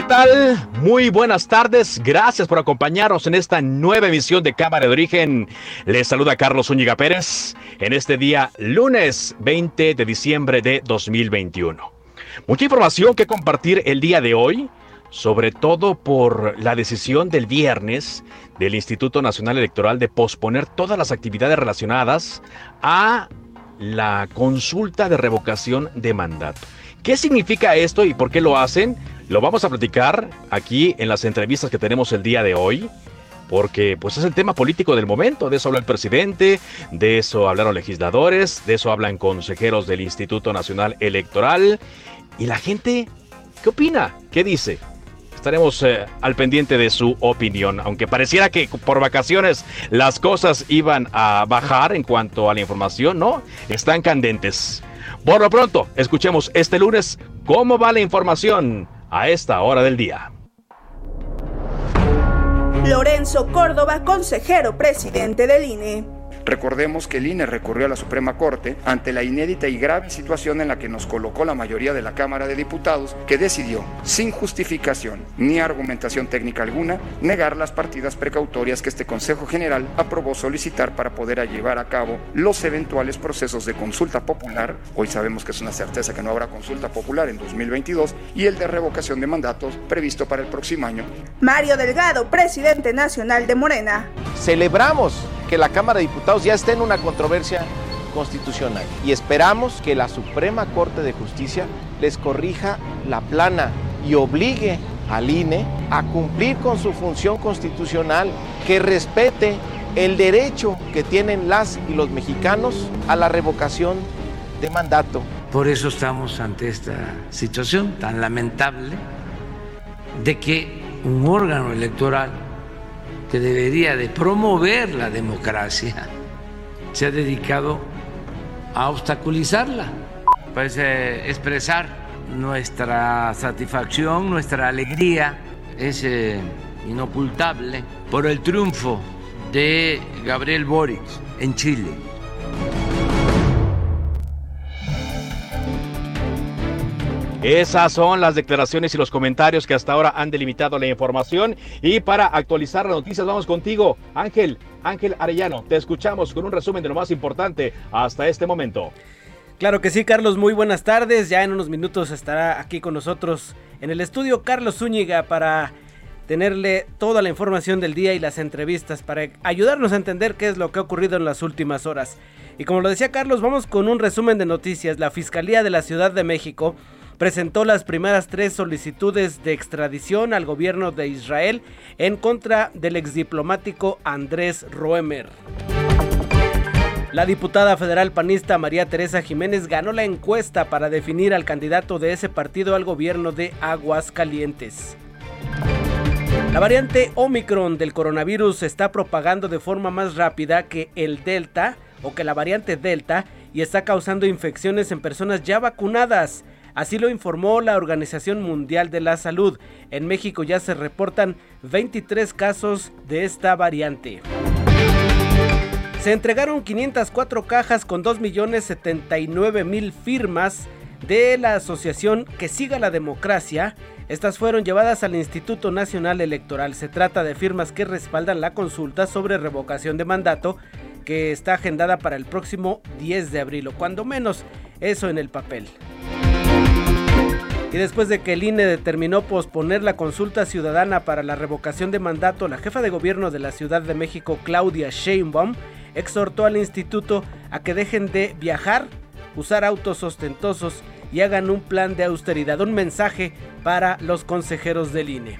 ¿Qué tal? Muy buenas tardes. Gracias por acompañarnos en esta nueva emisión de Cámara de Origen. Les saluda Carlos Zúñiga Pérez en este día lunes 20 de diciembre de 2021. Mucha información que compartir el día de hoy, sobre todo por la decisión del viernes del Instituto Nacional Electoral de posponer todas las actividades relacionadas a la consulta de revocación de mandato. ¿Qué significa esto y por qué lo hacen? Lo vamos a platicar aquí en las entrevistas que tenemos el día de hoy, porque pues es el tema político del momento, de eso habla el presidente, de eso hablaron legisladores, de eso hablan consejeros del Instituto Nacional Electoral y la gente, ¿qué opina? ¿Qué dice? Estaremos eh, al pendiente de su opinión, aunque pareciera que por vacaciones las cosas iban a bajar en cuanto a la información, ¿no? Están candentes. Por lo pronto, escuchemos este lunes cómo va la información a esta hora del día. Lorenzo Córdoba, consejero presidente del INE. Recordemos que el INE recurrió a la Suprema Corte ante la inédita y grave situación en la que nos colocó la mayoría de la Cámara de Diputados, que decidió, sin justificación ni argumentación técnica alguna, negar las partidas precautorias que este Consejo General aprobó solicitar para poder llevar a cabo los eventuales procesos de consulta popular, hoy sabemos que es una certeza que no habrá consulta popular en 2022, y el de revocación de mandatos previsto para el próximo año. Mario Delgado, presidente nacional de Morena. Celebramos que la Cámara de Diputados ya esté en una controversia constitucional y esperamos que la Suprema Corte de Justicia les corrija la plana y obligue al INE a cumplir con su función constitucional, que respete el derecho que tienen las y los mexicanos a la revocación de mandato. Por eso estamos ante esta situación tan lamentable de que un órgano electoral que debería de promover la democracia, se ha dedicado a obstaculizarla. Pues expresar nuestra satisfacción, nuestra alegría es eh, inocultable por el triunfo de Gabriel Boric en Chile. Esas son las declaraciones y los comentarios que hasta ahora han delimitado la información. Y para actualizar las noticias, vamos contigo, Ángel, Ángel Arellano. Te escuchamos con un resumen de lo más importante hasta este momento. Claro que sí, Carlos, muy buenas tardes. Ya en unos minutos estará aquí con nosotros en el estudio Carlos Zúñiga para tenerle toda la información del día y las entrevistas para ayudarnos a entender qué es lo que ha ocurrido en las últimas horas. Y como lo decía Carlos, vamos con un resumen de noticias. La Fiscalía de la Ciudad de México presentó las primeras tres solicitudes de extradición al gobierno de Israel en contra del exdiplomático Andrés Roemer. La diputada federal panista María Teresa Jiménez ganó la encuesta para definir al candidato de ese partido al gobierno de Aguascalientes. La variante Omicron del coronavirus se está propagando de forma más rápida que el Delta o que la variante Delta y está causando infecciones en personas ya vacunadas. Así lo informó la Organización Mundial de la Salud. En México ya se reportan 23 casos de esta variante. Se entregaron 504 cajas con 2.079.000 firmas de la asociación Que Siga la Democracia. Estas fueron llevadas al Instituto Nacional Electoral. Se trata de firmas que respaldan la consulta sobre revocación de mandato que está agendada para el próximo 10 de abril, o cuando menos eso en el papel. Y después de que el INE determinó posponer la consulta ciudadana para la revocación de mandato, la jefa de gobierno de la Ciudad de México, Claudia Sheinbaum, exhortó al instituto a que dejen de viajar, usar autos ostentosos y hagan un plan de austeridad, un mensaje para los consejeros del INE.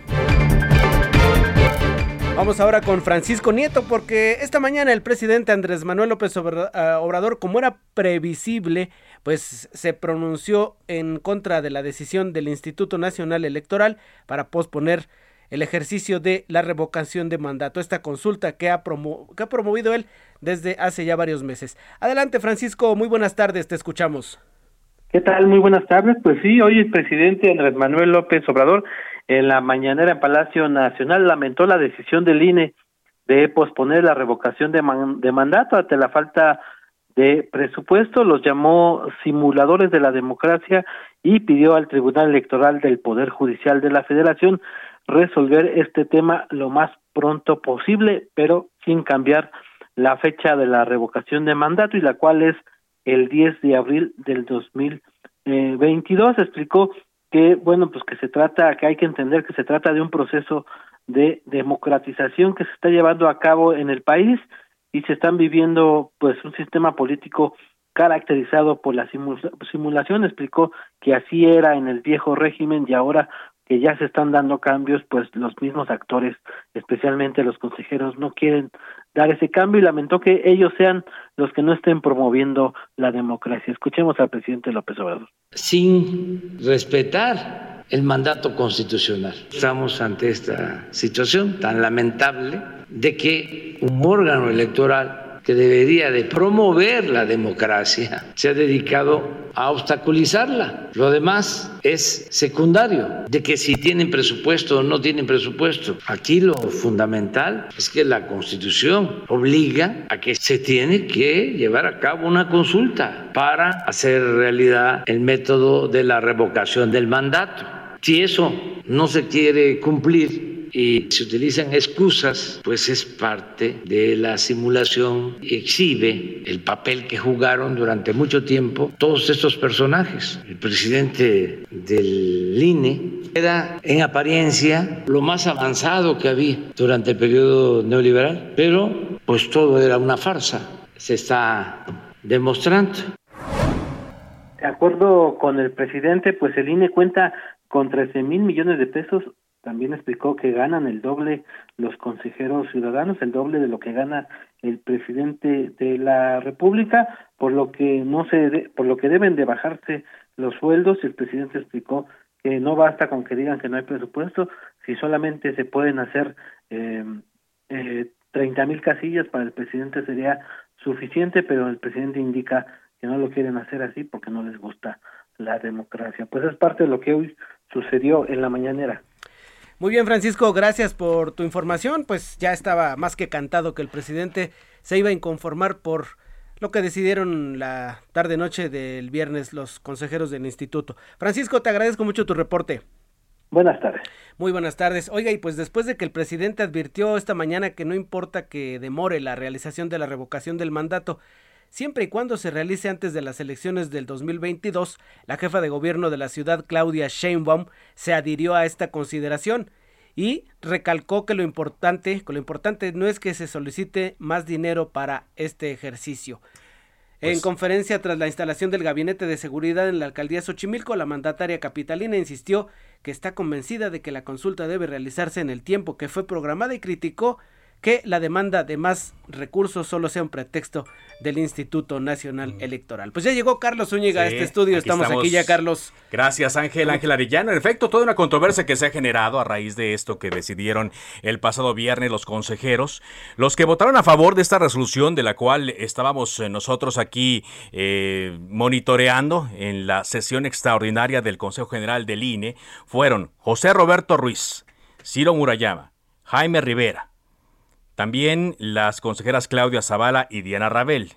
Vamos ahora con Francisco Nieto porque esta mañana el presidente Andrés Manuel López ah, Obrador, como era previsible, pues se pronunció en contra de la decisión del Instituto Nacional Electoral para posponer el ejercicio de la revocación de mandato, esta consulta que ha, que ha promovido él desde hace ya varios meses. Adelante Francisco, muy buenas tardes, te escuchamos. ¿Qué tal? Muy buenas tardes. Pues sí, hoy el presidente Andrés Manuel López Obrador en la mañanera en Palacio Nacional lamentó la decisión del INE de posponer la revocación de, de mandato ante la falta de presupuesto, los llamó simuladores de la democracia y pidió al Tribunal Electoral del Poder Judicial de la Federación resolver este tema lo más pronto posible, pero sin cambiar la fecha de la revocación de mandato y la cual es el 10 de abril del 2022. Explicó que bueno pues que se trata que hay que entender que se trata de un proceso de democratización que se está llevando a cabo en el país y se están viviendo pues un sistema político caracterizado por la simulación explicó que así era en el viejo régimen y ahora que ya se están dando cambios, pues los mismos actores, especialmente los consejeros, no quieren dar ese cambio y lamentó que ellos sean los que no estén promoviendo la democracia. Escuchemos al presidente López Obrador. Sin respetar el mandato constitucional. Estamos ante esta situación tan lamentable de que un órgano electoral que debería de promover la democracia, se ha dedicado a obstaculizarla. Lo demás es secundario, de que si tienen presupuesto o no tienen presupuesto. Aquí lo fundamental es que la Constitución obliga a que se tiene que llevar a cabo una consulta para hacer realidad el método de la revocación del mandato. Si eso no se quiere cumplir, y se utilizan excusas, pues es parte de la simulación exhibe el papel que jugaron durante mucho tiempo todos estos personajes. El presidente del INE era en apariencia lo más avanzado que había durante el periodo neoliberal, pero pues todo era una farsa, se está demostrando. De acuerdo con el presidente, pues el INE cuenta con 13 mil millones de pesos también explicó que ganan el doble los consejeros ciudadanos, el doble de lo que gana el presidente de la República, por lo que no se por lo que deben de bajarse los sueldos. El presidente explicó que no basta con que digan que no hay presupuesto, si solamente se pueden hacer eh, eh, 30 mil casillas para el presidente sería suficiente, pero el presidente indica que no lo quieren hacer así porque no les gusta la democracia. Pues es parte de lo que hoy sucedió en la mañanera. Muy bien, Francisco, gracias por tu información. Pues ya estaba más que cantado que el presidente se iba a inconformar por lo que decidieron la tarde-noche del viernes los consejeros del instituto. Francisco, te agradezco mucho tu reporte. Buenas tardes. Muy buenas tardes. Oiga, y pues después de que el presidente advirtió esta mañana que no importa que demore la realización de la revocación del mandato, siempre y cuando se realice antes de las elecciones del 2022, la jefa de gobierno de la ciudad, Claudia Sheinbaum, se adhirió a esta consideración y recalcó que lo importante, que lo importante no es que se solicite más dinero para este ejercicio. en pues conferencia tras la instalación del gabinete de seguridad en la alcaldía Xochimilco, la mandataria capitalina insistió que está convencida de que la consulta debe realizarse en el tiempo que fue programada y criticó que la demanda de más recursos solo sea un pretexto del Instituto Nacional mm. Electoral. Pues ya llegó Carlos Zúñiga a este estudio, estamos, aquí ya, Carlos. Gracias, Ángel, Ángel Arellano. En efecto, toda una controversia que se ha generado a raíz de esto que decidieron el pasado viernes los consejeros, los que votaron a favor de esta resolución de la cual estábamos eh, nosotros aquí eh, monitoreando en la sesión extraordinaria del Consejo General del INE, fueron José Roberto Ruiz, Ciro Murayama, Jaime Rivera, también las consejeras Claudia Zavala y Diana Rabel.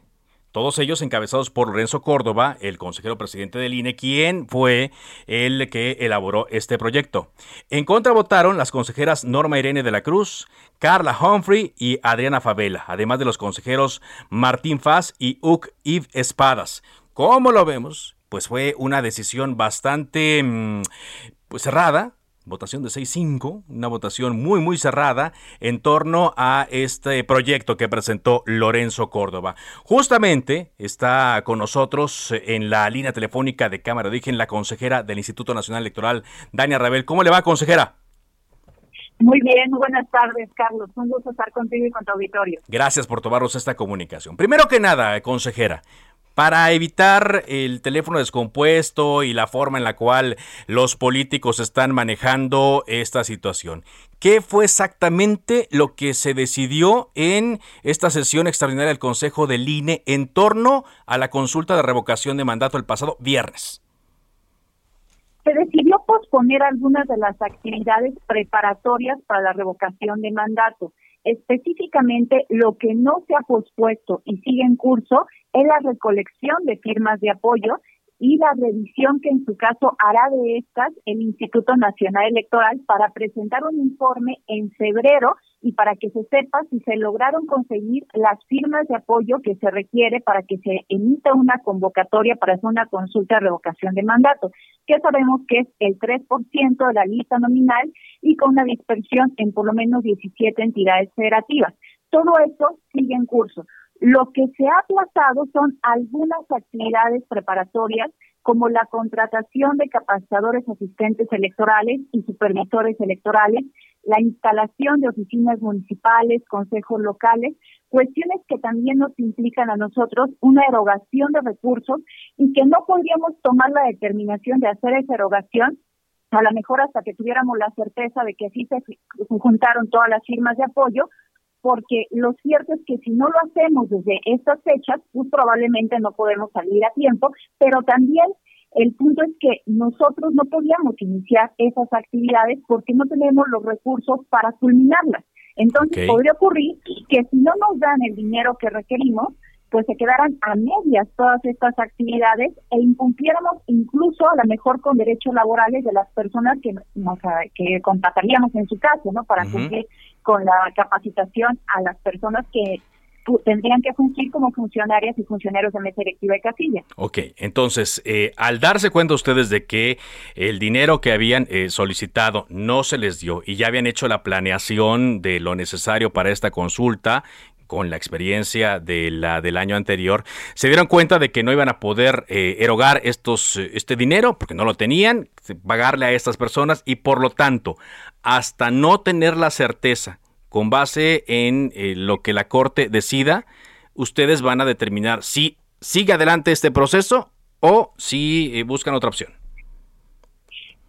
Todos ellos encabezados por Lorenzo Córdoba, el consejero presidente del INE, quien fue el que elaboró este proyecto. En contra votaron las consejeras Norma Irene de la Cruz, Carla Humphrey y Adriana Favela, además de los consejeros Martín Faz y Uc Yves Espadas. ¿Cómo lo vemos? pues fue una decisión bastante mm, pues cerrada, votación de 6-5, una votación muy muy cerrada en torno a este proyecto que presentó Lorenzo Córdoba. Justamente está con nosotros en la línea telefónica de Cámara de Origen la consejera del Instituto Nacional Electoral, Dania Rabel. ¿Cómo le va, consejera? Muy bien, buenas tardes, Carlos. Un gusto estar contigo y con tu auditorio. Gracias por tomarnos esta comunicación. Primero que nada, consejera, para evitar el teléfono descompuesto y la forma en la cual los políticos están manejando esta situación. ¿Qué fue exactamente lo que se decidió en esta sesión extraordinaria del Consejo del INE en torno a la consulta de revocación de mandato el pasado viernes? Se decidió posponer algunas de las actividades preparatorias para la revocación de mandato. Específicamente, lo que no se ha pospuesto y sigue en curso es la recolección de firmas de apoyo y la revisión que en su caso hará de estas el Instituto Nacional Electoral para presentar un informe en febrero y para que se sepa si se lograron conseguir las firmas de apoyo que se requiere para que se emita una convocatoria para hacer una consulta de revocación de mandato, que sabemos que es el 3% de la lista nominal y con una dispersión en por lo menos 17 entidades federativas. Todo esto sigue en curso. Lo que se ha aplazado son algunas actividades preparatorias como la contratación de capacitadores asistentes electorales y supervisores electorales, la instalación de oficinas municipales, consejos locales, cuestiones que también nos implican a nosotros una erogación de recursos y que no podríamos tomar la determinación de hacer esa erogación a lo mejor hasta que tuviéramos la certeza de que así se juntaron todas las firmas de apoyo, porque lo cierto es que si no lo hacemos desde estas fechas, pues probablemente no podemos salir a tiempo, pero también el punto es que nosotros no podíamos iniciar esas actividades porque no tenemos los recursos para culminarlas. Entonces podría ocurrir que si no nos dan el dinero que requerimos, pues se quedaran a medias todas estas actividades e incumpliéramos incluso a lo mejor con derechos laborales de las personas que nos que contrataríamos en su caso, ¿no? Para cumplir con la capacitación a las personas que tendrían que fungir como funcionarias y funcionarios de mesa directiva de casilla. Ok, entonces, eh, al darse cuenta ustedes de que el dinero que habían eh, solicitado no se les dio y ya habían hecho la planeación de lo necesario para esta consulta, con la experiencia de la del año anterior, se dieron cuenta de que no iban a poder eh, erogar estos, este dinero porque no lo tenían, pagarle a estas personas y por lo tanto, hasta no tener la certeza con base en eh, lo que la Corte decida, ustedes van a determinar si sigue adelante este proceso o si eh, buscan otra opción.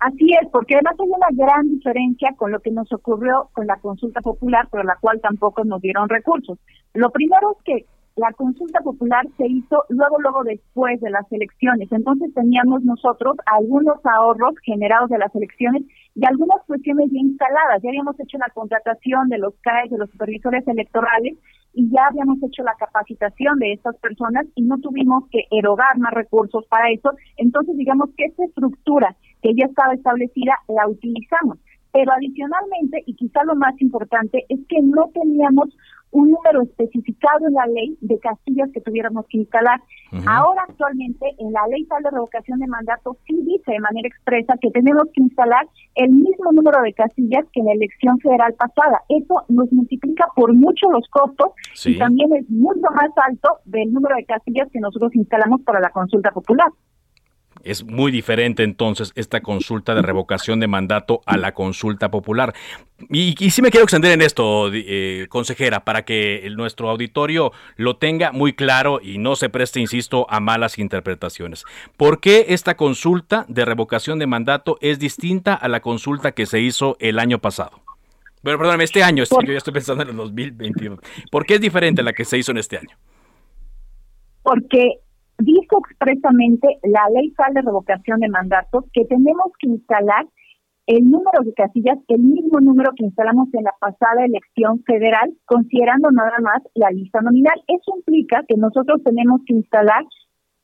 Así es, porque además hay una gran diferencia con lo que nos ocurrió con la consulta popular, por la cual tampoco nos dieron recursos. Lo primero es que la consulta popular se hizo luego, luego después de las elecciones. Entonces teníamos nosotros algunos ahorros generados de las elecciones y algunas cuestiones ya instaladas. Ya habíamos hecho la contratación de los CAE, de los supervisores electorales y ya habíamos hecho la capacitación de estas personas y no tuvimos que erogar más recursos para eso. Entonces digamos que esa estructura que ya estaba establecida la utilizamos. Pero adicionalmente, y quizá lo más importante, es que no teníamos un número especificado en la ley de casillas que tuviéramos que instalar. Ahora actualmente en la ley tal de revocación de mandato sí dice de manera expresa que tenemos que instalar el mismo número de casillas que en la elección federal pasada. Eso nos multiplica por mucho los costos y también es mucho más alto del número de casillas que nosotros instalamos para la consulta popular. Es muy diferente entonces esta consulta de revocación de mandato a la consulta popular. Y, sí me quiero extender en esto, eh, consejera, para que nuestro auditorio lo tenga muy claro y no se preste, insisto, a malas interpretaciones. ¿Por qué esta consulta de revocación de mandato es distinta a la consulta que se hizo el año pasado? Bueno, perdóname, este año, yo ya estoy pensando en el 2021. ¿Por qué es diferente a la que se hizo en este año? Porque dijo expresamente la ley federal de revocación de mandatos que tenemos que instalar el número de casillas, el mismo número que instalamos en la pasada elección federal, considerando nada más la lista nominal. Eso implica que nosotros tenemos que instalar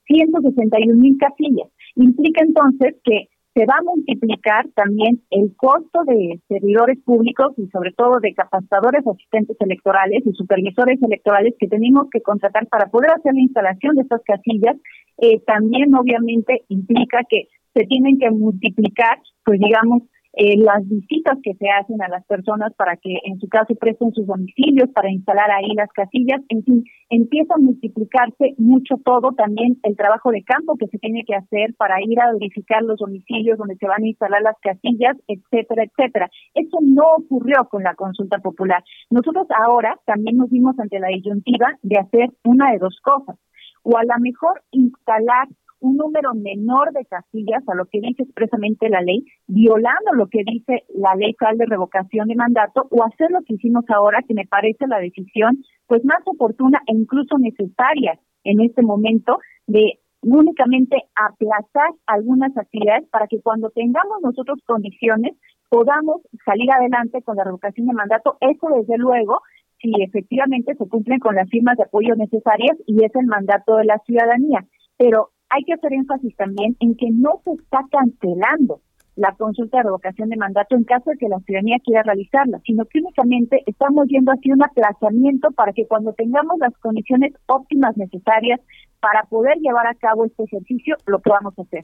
161 mil casillas. Implica entonces que se va a multiplicar también el costo de servidores públicos y sobre todo de capacitadores asistentes electorales y supervisores electorales que tenemos que contratar para poder hacer la instalación de estas casillas. Eh, también obviamente implica que se tienen que multiplicar, pues digamos, eh, las visitas que se hacen a las personas para que en su caso presten sus domicilios, para instalar ahí las casillas, en fin, empieza a multiplicarse mucho todo, también el trabajo de campo que se tiene que hacer para ir a verificar los domicilios donde se van a instalar las casillas, etcétera, etcétera. Eso no ocurrió con la consulta popular. Nosotros ahora también nos vimos ante la disyuntiva de hacer una de dos cosas, o a lo mejor instalar un número menor de casillas a lo que dice expresamente la ley, violando lo que dice la ley federal de revocación de mandato, o hacer lo que hicimos ahora, que me parece la decisión pues más oportuna e incluso necesaria en este momento de únicamente aplazar algunas actividades para que cuando tengamos nosotros condiciones podamos salir adelante con la revocación de mandato. Eso desde luego si efectivamente se cumplen con las firmas de apoyo necesarias y es el mandato de la ciudadanía. Pero hay que hacer énfasis también en que no se está cancelando la consulta de revocación de mandato en caso de que la ciudadanía quiera realizarla, sino que únicamente estamos viendo así un aplazamiento para que cuando tengamos las condiciones óptimas necesarias para poder llevar a cabo este ejercicio, lo podamos hacer.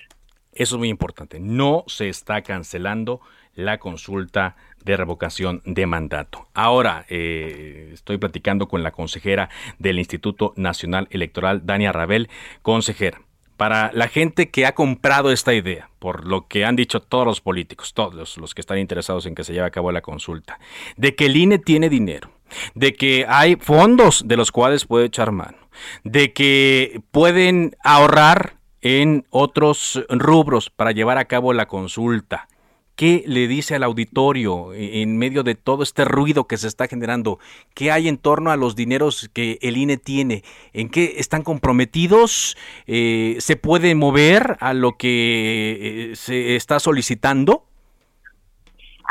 Eso es muy importante. No se está cancelando la consulta de revocación de mandato. Ahora, eh, estoy platicando con la consejera del Instituto Nacional Electoral, Dania Rabel. Consejera, para la gente que ha comprado esta idea, por lo que han dicho todos los políticos, todos los que están interesados en que se lleve a cabo la consulta, de que el INE tiene dinero, de que hay fondos de los cuales puede echar mano, de que pueden ahorrar en otros rubros para llevar a cabo la consulta, ¿Qué le dice al auditorio en medio de todo este ruido que se está generando? ¿Qué hay en torno a los dineros que el INE tiene? ¿En qué están comprometidos? Eh, ¿Se puede mover a lo que eh, se está solicitando?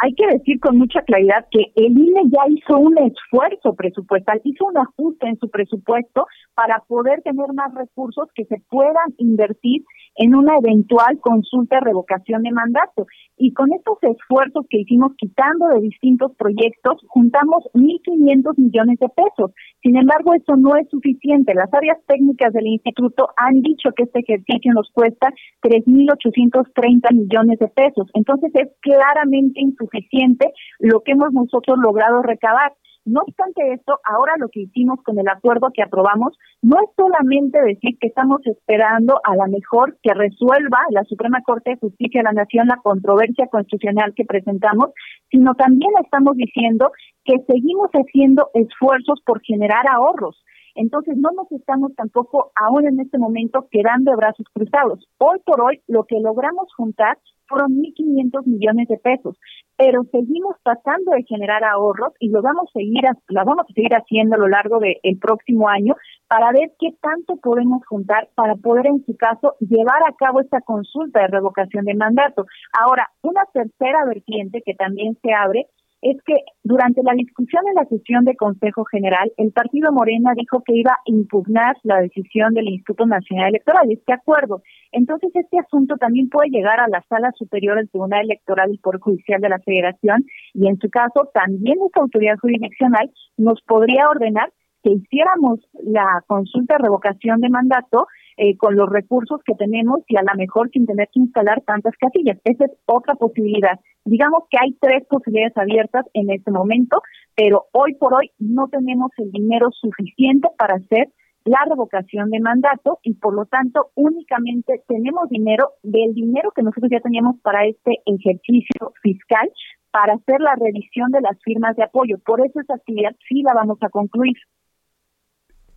hay que decir con mucha claridad que el INE ya hizo un esfuerzo presupuestal, hizo un ajuste en su presupuesto para poder tener más recursos que se puedan invertir en una eventual consulta de revocación de mandato. Y con estos esfuerzos que hicimos quitando de distintos proyectos, juntamos 1.500 millones de pesos. Sin embargo, eso no es suficiente. Las áreas técnicas del instituto han dicho que este ejercicio nos cuesta 3.830 millones de pesos. Entonces es claramente insuficiente lo que hemos nosotros logrado recabar. No obstante esto, ahora lo que hicimos con el acuerdo que aprobamos no es solamente decir que estamos esperando a la mejor que resuelva la Suprema Corte de Justicia de la Nación la controversia constitucional que presentamos, sino también estamos diciendo que seguimos haciendo esfuerzos por generar ahorros. Entonces no nos estamos tampoco aún en este momento quedando de brazos cruzados. Hoy por hoy lo que logramos juntar fueron 1.500 millones de pesos, pero seguimos tratando de generar ahorros y lo vamos a seguir, lo vamos a seguir haciendo a lo largo del próximo año para ver qué tanto podemos juntar para poder, en su caso, llevar a cabo esta consulta de revocación de mandato. Ahora, una tercera vertiente que también se abre es que durante la discusión en la sesión de Consejo General, el partido Morena dijo que iba a impugnar la decisión del Instituto Nacional Electoral, este acuerdo. Entonces, este asunto también puede llegar a la Sala Superior del Tribunal Electoral y Poder Judicial de la Federación y, en su caso, también esta autoridad jurisdiccional nos podría ordenar que hiciéramos la consulta de revocación de mandato eh, con los recursos que tenemos y a lo mejor sin tener que instalar tantas casillas. Esa es otra posibilidad. Digamos que hay tres posibilidades abiertas en este momento, pero hoy por hoy no tenemos el dinero suficiente para hacer la revocación de mandato y por lo tanto únicamente tenemos dinero del dinero que nosotros ya teníamos para este ejercicio fiscal para hacer la revisión de las firmas de apoyo. Por eso esa actividad sí la vamos a concluir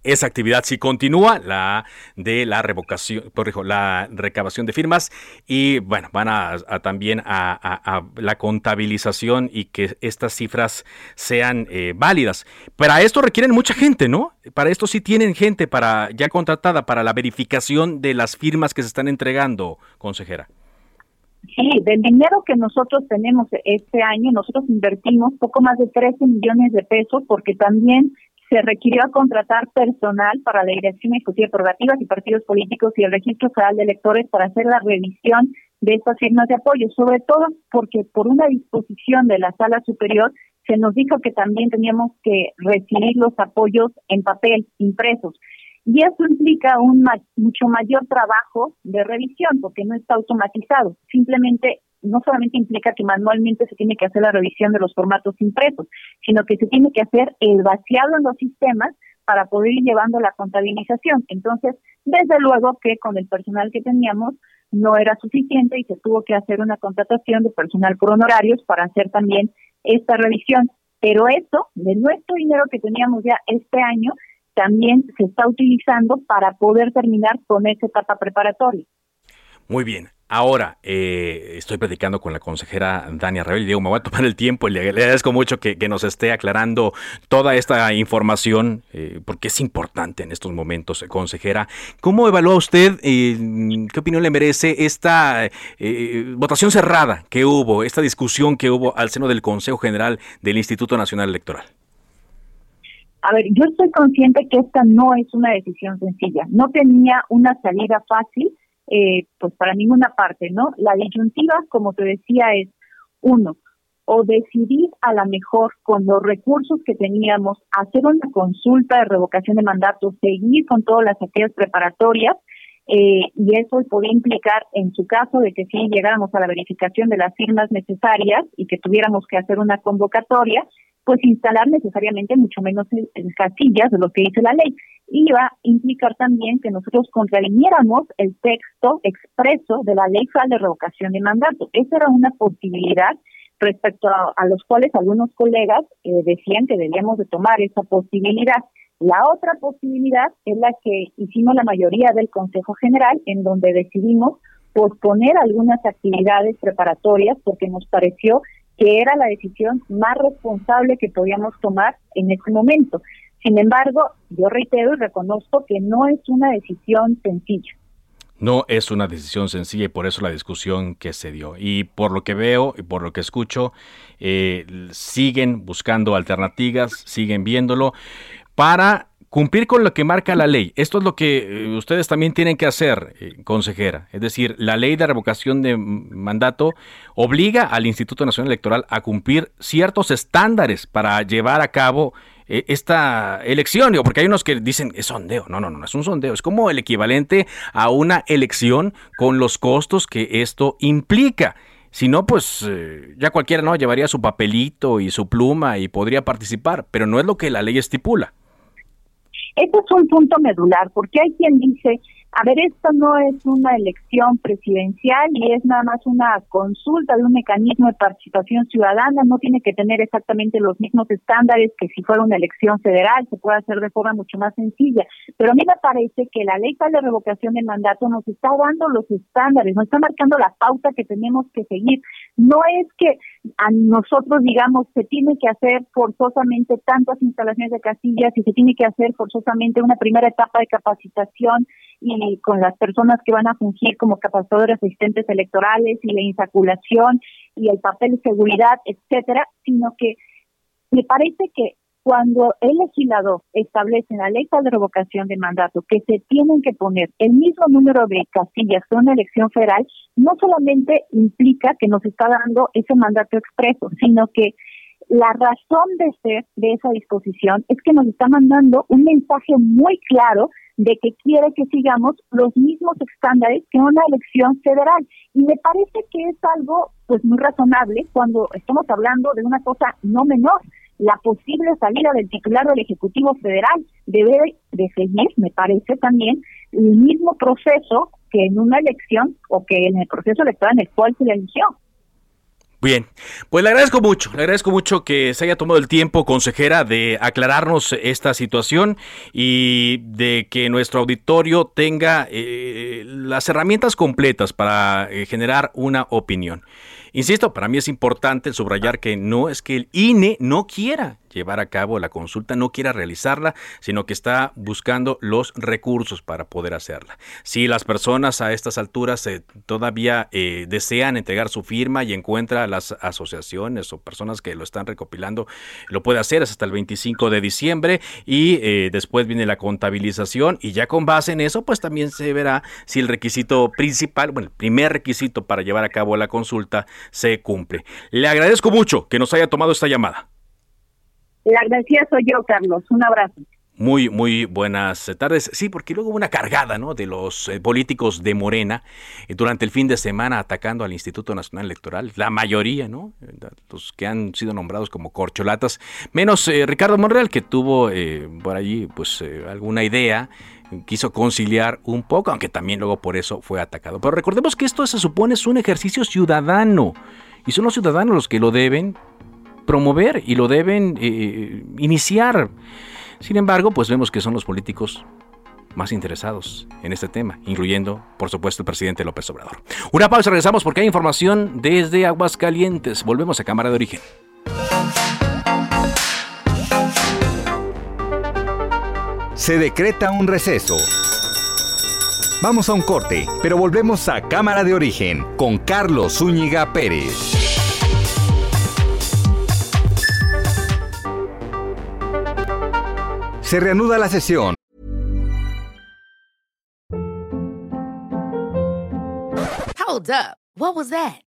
esa actividad sí continúa, la de la revocación, corrijo, la recabación de firmas y bueno, van a, también a, la contabilización y que estas cifras sean eh, válidas. Para esto requieren mucha gente, ¿no? Para esto sí tienen gente para ya contratada para la verificación de las firmas que se están entregando, consejera. Sí, del dinero que nosotros tenemos este año, nosotros invertimos poco más de 13 millones de pesos porque también se requirió a contratar personal para la Dirección Ejecutiva de Prerrogativas y Partidos Políticos y el Registro Federal de Electores para hacer la revisión de estas firmas de apoyo, sobre todo porque por una disposición de la sala superior se nos dijo que también teníamos que recibir los apoyos en papel, impresos. Y eso implica un mucho mayor trabajo de revisión, porque no está automatizado. Simplemente, no solamente implica que manualmente se tiene que hacer la revisión de los formatos impresos, sino que se tiene que hacer el vaciado en los sistemas para poder ir llevando la contabilización. Entonces, desde luego que con el personal que teníamos no era suficiente y se tuvo que hacer una contratación de personal por honorarios para hacer también esta revisión. Pero eso, de nuestro dinero que teníamos ya este año, también se está utilizando para poder terminar con esa etapa preparatoria. Muy bien. Ahora, eh, estoy platicando con la consejera Dania Rebel y digo, me voy a tomar el tiempo y le, agradezco mucho que, nos esté aclarando toda esta información, eh, porque es importante en estos momentos, consejera. ¿Cómo evalúa usted, eh, qué opinión le merece esta votación cerrada que hubo, esta discusión que hubo al seno del Consejo General del Instituto Nacional Electoral? A ver, yo estoy consciente que esta no es una decisión sencilla, no tenía una salida fácil eh, pues para ninguna parte, ¿no? La disyuntiva, como te decía, es uno, o decidir a la mejor con los recursos que teníamos hacer una consulta de revocación de mandato, seguir con todas las actividades preparatorias, eh, y eso podría implicar, en su caso, de que si llegáramos a la verificación de las firmas necesarias y que tuviéramos que hacer una convocatoria, pues instalar necesariamente mucho menos casillas de lo que dice la ley. Iba a implicar también que nosotros contraviniéramos el texto expreso de la ley federal de revocación de mandato. Esa era una posibilidad respecto a, los cuales algunos colegas eh, decían que debíamos de tomar esa posibilidad. La otra posibilidad es la que hicimos la mayoría del Consejo General, en donde decidimos posponer algunas actividades preparatorias porque nos pareció que era la decisión más responsable que podíamos tomar en ese momento. Sin embargo, yo reitero y reconozco que no es una decisión sencilla. No es una decisión sencilla y por eso la discusión que se dio. Y por lo que veo y por lo que escucho, eh, siguen buscando alternativas, siguen viéndolo para cumplir con lo que marca la ley. Esto es lo que eh, ustedes también tienen que hacer, eh, consejera. Es decir, la ley de revocación de mandato obliga al Instituto Nacional Electoral a cumplir ciertos estándares para llevar a cabo eh, esta elección. porque hay unos que dicen es sondeo. No, no, no, no es un sondeo. Es como el equivalente a una elección con los costos que esto implica. Si no, pues ya cualquiera no llevaría su papelito y su pluma y podría participar, pero no es lo que la ley estipula. Este es un punto medular, porque hay quien dice, a ver, esto no es una elección presidencial y es nada más una consulta de un mecanismo de participación ciudadana, no tiene que tener exactamente los mismos estándares que si fuera una elección federal, se puede hacer de forma mucho más sencilla. Pero a mí me parece que la ley para la revocación del mandato nos está dando los estándares, nos está marcando la pauta que tenemos que seguir. No es que a nosotros, digamos, se tiene que hacer forzosamente tantas instalaciones de casillas y se tiene que hacer forzosamente una primera etapa de capacitación y con las personas que van a fungir como capacitadores asistentes electorales y la insaculación y el papel de seguridad, etcétera, sino que me parece que cuando el legislador establece en la ley de revocación de mandato que se tienen que poner el mismo número de casillas que una elección federal, no solamente implica que nos está dando ese mandato expreso, sino que la razón de ser de esa disposición es que nos está mandando un mensaje muy claro de que quiere que sigamos los mismos estándares que una elección federal. Y me parece que es algo pues muy razonable cuando estamos hablando de una cosa no menor la posible salida del titular del Ejecutivo Federal debe de seguir, me parece también, el mismo proceso que en una elección o que en el proceso electoral en el cual se le eligió. Bien, pues le agradezco mucho, le agradezco mucho que se haya tomado el tiempo, consejera, de aclararnos esta situación y de que nuestro auditorio tenga eh, las herramientas completas para eh, generar una opinión. Insisto, para mí es importante subrayar que no es que el INE no quiera llevar a cabo la consulta, no quiera realizarla, sino que está buscando los recursos para poder hacerla. Si las personas a estas alturas eh, todavía eh, desean entregar su firma y encuentra las asociaciones o personas que lo están recopilando, lo puede hacer hasta el 25 de diciembre y eh, después viene la contabilización y ya con base en eso, pues también se verá si el requisito principal, bueno, el primer requisito para llevar a cabo la consulta se cumple. Le agradezco mucho que nos haya tomado esta llamada. La agradecida soy yo, Carlos. Un abrazo. Muy, muy buenas tardes. Sí, porque luego hubo una cargada ¿no? de los eh, políticos de Morena eh, durante el fin de semana atacando al Instituto Nacional Electoral. La mayoría, ¿no? Los que han sido nombrados como corcholatas, menos eh, Ricardo Monreal, que tuvo por allí pues alguna idea quiso conciliar un poco, aunque también luego por eso fue atacado. Pero recordemos que esto se supone es un ejercicio ciudadano y son los ciudadanos los que lo deben promover y lo deben eh, iniciar. Sin embargo, pues vemos que son los políticos más interesados en este tema, incluyendo, por supuesto, el presidente López Obrador. Una pausa, regresamos porque hay información desde Aguascalientes. Volvemos a Cámara de Origen. Se decreta un receso. Vamos a un corte, pero volvemos a Cámara de Origen con Carlos Zúñiga Pérez. Se reanuda la sesión. Hold up. What was that?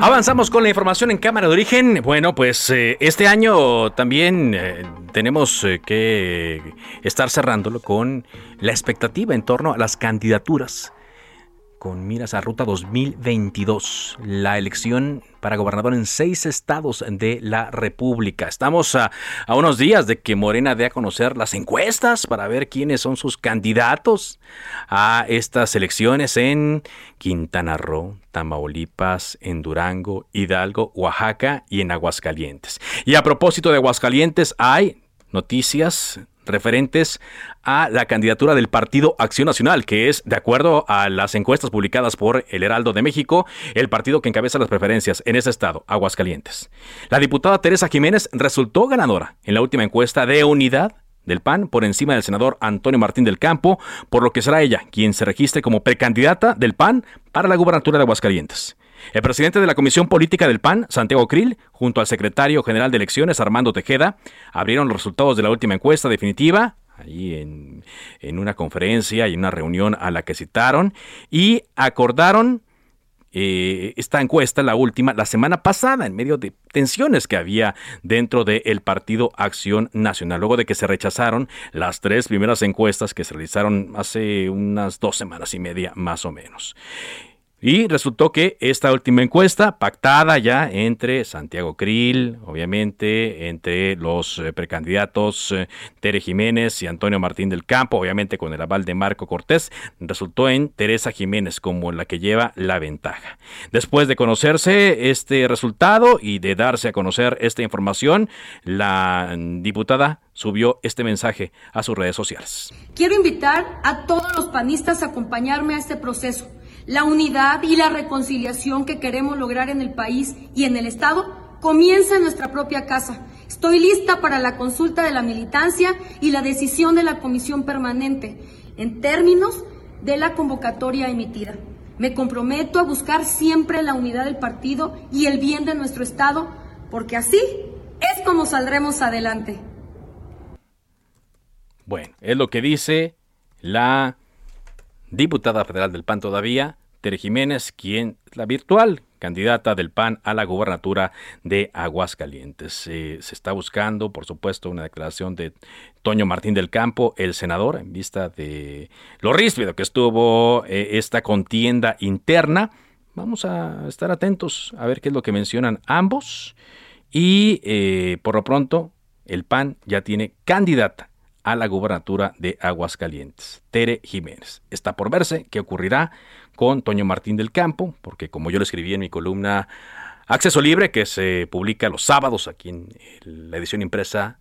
Avanzamos con la información en Cámara de Origen. Bueno, pues eh, este año también eh, tenemos eh, que estar cerrándolo con la expectativa en torno a las candidaturas con miras a Ruta 2022, la elección para gobernador en seis estados de la República. Estamos a, unos días de que Morena dé a conocer las encuestas para ver quiénes son sus candidatos a estas elecciones en Quintana Roo, Tamaulipas, en Durango, Hidalgo, Oaxaca y en Aguascalientes. Y a propósito de Aguascalientes, hay noticias referentes a la candidatura del Partido Acción Nacional, que es, de acuerdo a las encuestas publicadas por El Heraldo de México, el partido que encabeza las preferencias en ese estado, Aguascalientes. La diputada Teresa Jiménez resultó ganadora en la última encuesta de unidad del PAN por encima del senador Antonio Martín del Campo, por lo que será ella quien se registre como precandidata del PAN para la gubernatura de Aguascalientes. El presidente de la Comisión Política del PAN, Santiago Krill, junto al secretario general de elecciones, Armando Tejeda, abrieron los resultados de la última encuesta definitiva allí en, en una conferencia y en una reunión a la que citaron y acordaron eh, esta encuesta, la última, la semana pasada, en medio de tensiones que había dentro del Partido Acción Nacional, luego de que se rechazaron las tres primeras encuestas que se realizaron hace unas dos semanas y media más o menos. Y resultó que esta última encuesta, pactada ya entre Santiago Krill, obviamente, entre los eh, precandidatos eh, Tere Jiménez y Antonio Martín del Campo, obviamente con el aval de Marco Cortés, resultó en Teresa Jiménez como la que lleva la ventaja. Después de conocerse este resultado y de darse a conocer esta información, la diputada subió este mensaje a sus redes sociales. Quiero invitar a todos los panistas a acompañarme a este proceso la unidad y la reconciliación que queremos lograr en el país y en el Estado comienza en nuestra propia casa. Estoy lista para la consulta de la militancia y la decisión de la comisión permanente en términos de la convocatoria emitida. Me comprometo a buscar siempre la unidad del partido y el bien de nuestro Estado, porque así es como saldremos adelante. Bueno, es lo que dice la diputada federal del PAN todavía, Tere Jiménez, quien la virtual candidata del PAN a la gubernatura de Aguascalientes. Eh, se está buscando, por supuesto, una declaración de Toño Martín del Campo, el senador, en vista de lo ríspido que estuvo eh, esta contienda interna. Vamos a estar atentos a ver qué es lo que mencionan ambos. Y eh, por lo pronto, el PAN ya tiene candidata a la gubernatura de Aguascalientes, Tere Jiménez. Está por verse qué ocurrirá con Toño Martín del Campo, porque como yo lo escribí en mi columna Acceso Libre, que se publica los sábados aquí en la edición impresa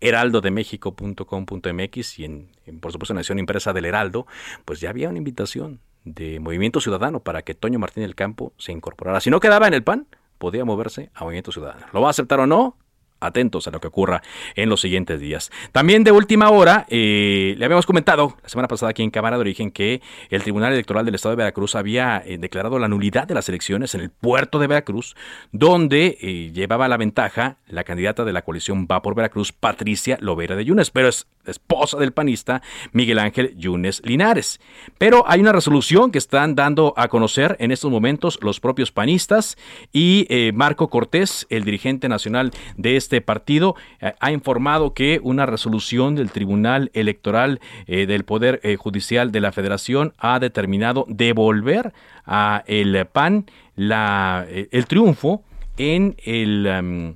heraldodemexico.com.mx y en, por supuesto en la edición impresa del Heraldo, pues ya había una invitación de Movimiento Ciudadano para que Toño Martín del Campo se incorporara. Si no quedaba en el PAN, podía moverse a Movimiento Ciudadano. ¿Lo va a aceptar o no? Atentos a lo que ocurra en los siguientes días. También de última hora, eh, le habíamos comentado la semana pasada aquí en Cámara de Origen que el Tribunal Electoral del Estado de Veracruz había eh, declarado la nulidad de las elecciones en el puerto de Veracruz, donde eh, llevaba la ventaja la candidata de la coalición Va por Veracruz, Patricia Lovera de Yunes, pero es esposa del panista Miguel Ángel Yunes Linares. Pero hay una resolución que están dando a conocer en estos momentos los propios panistas y Marco Cortés, el dirigente nacional de este partido eh, ha informado que una resolución del Tribunal Electoral eh, del Poder eh, Judicial de la Federación ha determinado devolver a el PAN la, el triunfo en el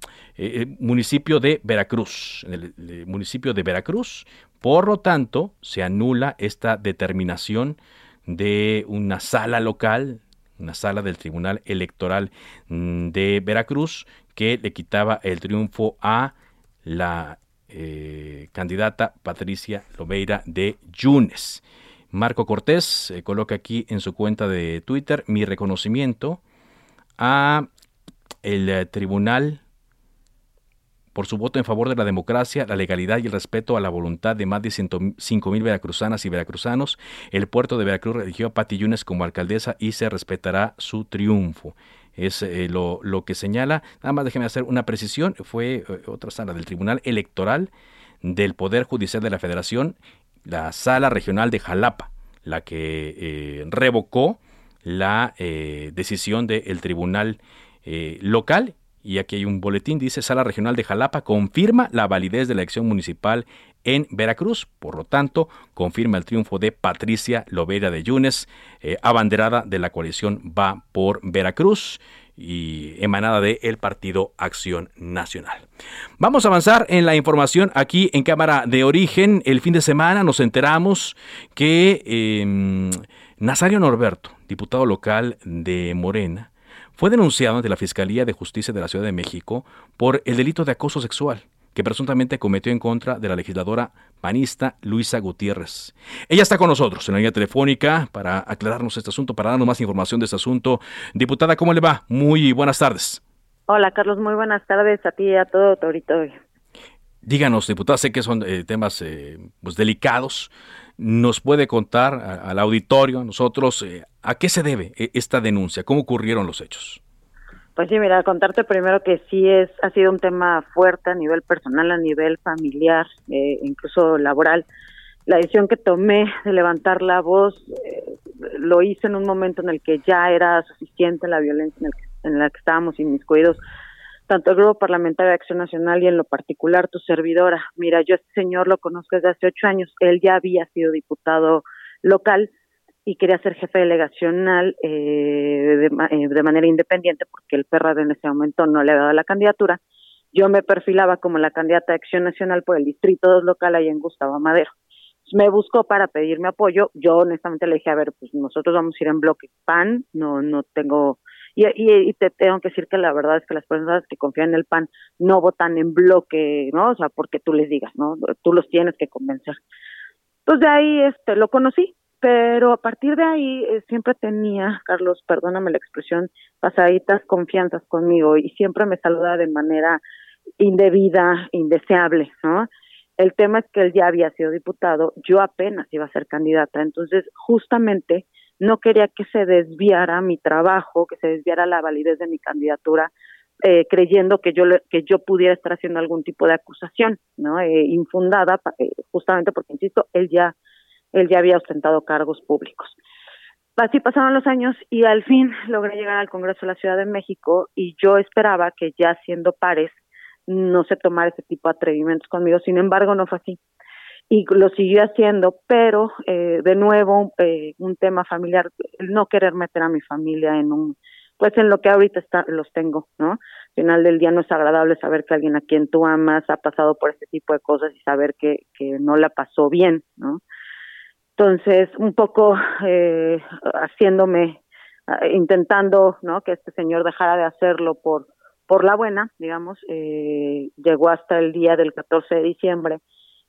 municipio de Veracruz, en el, municipio de Veracruz. Por lo tanto, se anula esta determinación de una sala local, una sala del Tribunal Electoral mm, de Veracruz, que le quitaba el triunfo a la eh, candidata Patricia Lobeira de Yunes. Marco Cortés eh, coloca aquí en su cuenta de Twitter mi reconocimiento a el eh, tribunal por su voto en favor de la democracia, la legalidad y el respeto a la voluntad de más de 105 mil veracruzanas y veracruzanos. El puerto de Veracruz eligió a Pati Yunes como alcaldesa y se respetará su triunfo es eh, lo, que señala. Nada más déjeme hacer una precisión. Fue eh, otra sala del Tribunal Electoral del Poder Judicial de la Federación, la sala regional de Jalapa, la que eh, revocó la decisión del Tribunal local. Y aquí hay un boletín, dice Sala Regional de Jalapa confirma la validez de la elección municipal en Veracruz. Por lo tanto, confirma el triunfo de Patricia Lovera de Yunes, eh, abanderada de la coalición Va por Veracruz y emanada del el Partido Acción Nacional. Vamos a avanzar en la información aquí en Cámara de Origen. El fin de semana nos enteramos que em, Nazario Norberto, diputado local de Morena, fue denunciado ante la Fiscalía de Justicia de la Ciudad de México por el delito de acoso sexual que presuntamente cometió en contra de la legisladora panista Luisa Gutiérrez. Ella está con nosotros en la línea telefónica para aclararnos este asunto, para darnos más información de este asunto. Diputada, ¿cómo le va? Muy buenas tardes. Hola, Carlos, muy buenas tardes a ti y a todo tu auditorio. Díganos, diputada, sé que son eh, temas eh, pues, delicados. ¿Nos puede contar al auditorio, a nosotros, eh, a qué se debe esta denuncia? ¿Cómo ocurrieron los hechos? Pues sí, mira, contarte primero que sí es ha sido un tema fuerte a nivel personal, a nivel familiar, eh, incluso laboral. La decisión que tomé de levantar la voz eh, lo hice en un momento en el que ya era suficiente la violencia en, la que estábamos inmiscuidos, tanto el Grupo Parlamentario de Acción Nacional y en lo particular tu servidora. Mira, yo este señor lo conozco desde hace ocho años, él ya había sido diputado local, y quería ser jefe delegacional eh, eh, de, manera independiente porque el PRD en ese momento no le había dado la candidatura. Yo me perfilaba como la candidata de Acción Nacional por el Distrito 2 local ahí en Gustavo Madero. Me buscó para pedirme apoyo. Yo honestamente le dije, a ver, pues nosotros vamos a ir en bloque PAN, no no tengo... Y, y, te tengo que decir que la verdad es que las personas que confían en el PAN no votan en bloque, ¿no? O sea, porque tú les digas, ¿no? Tú los tienes que convencer. Entonces de ahí este, lo conocí, pero a partir de ahí eh, siempre tenía, Carlos, perdóname la expresión, pasaditas confianzas conmigo y siempre me saludaba de manera indebida, indeseable, ¿no? El tema es que él ya había sido diputado, yo apenas iba a ser candidata, entonces justamente no quería que se desviara mi trabajo, que se desviara la validez de mi candidatura, eh, creyendo que yo que yo pudiera estar haciendo algún tipo de acusación, ¿no? Eh, infundada, eh, justamente porque insisto, él ya él ya había ostentado cargos públicos. Así pasaron los años y al fin logré llegar al Congreso de la Ciudad de México y yo esperaba que ya siendo pares no se tomara ese tipo de atrevimentos conmigo. Sin embargo, no fue así y lo siguió haciendo, pero eh, de nuevo eh, un tema familiar, no querer meter a mi familia en un, pues en lo que ahorita está, los tengo, ¿no? Al final del día no es agradable saber que alguien a quien tú amas ha pasado por este tipo de cosas y saber que, que no la pasó bien, ¿no? Entonces, un poco eh, haciéndome, eh, intentando, ¿no? Que este señor dejara de hacerlo por, por la buena, digamos, eh, llegó hasta el día del 14 de diciembre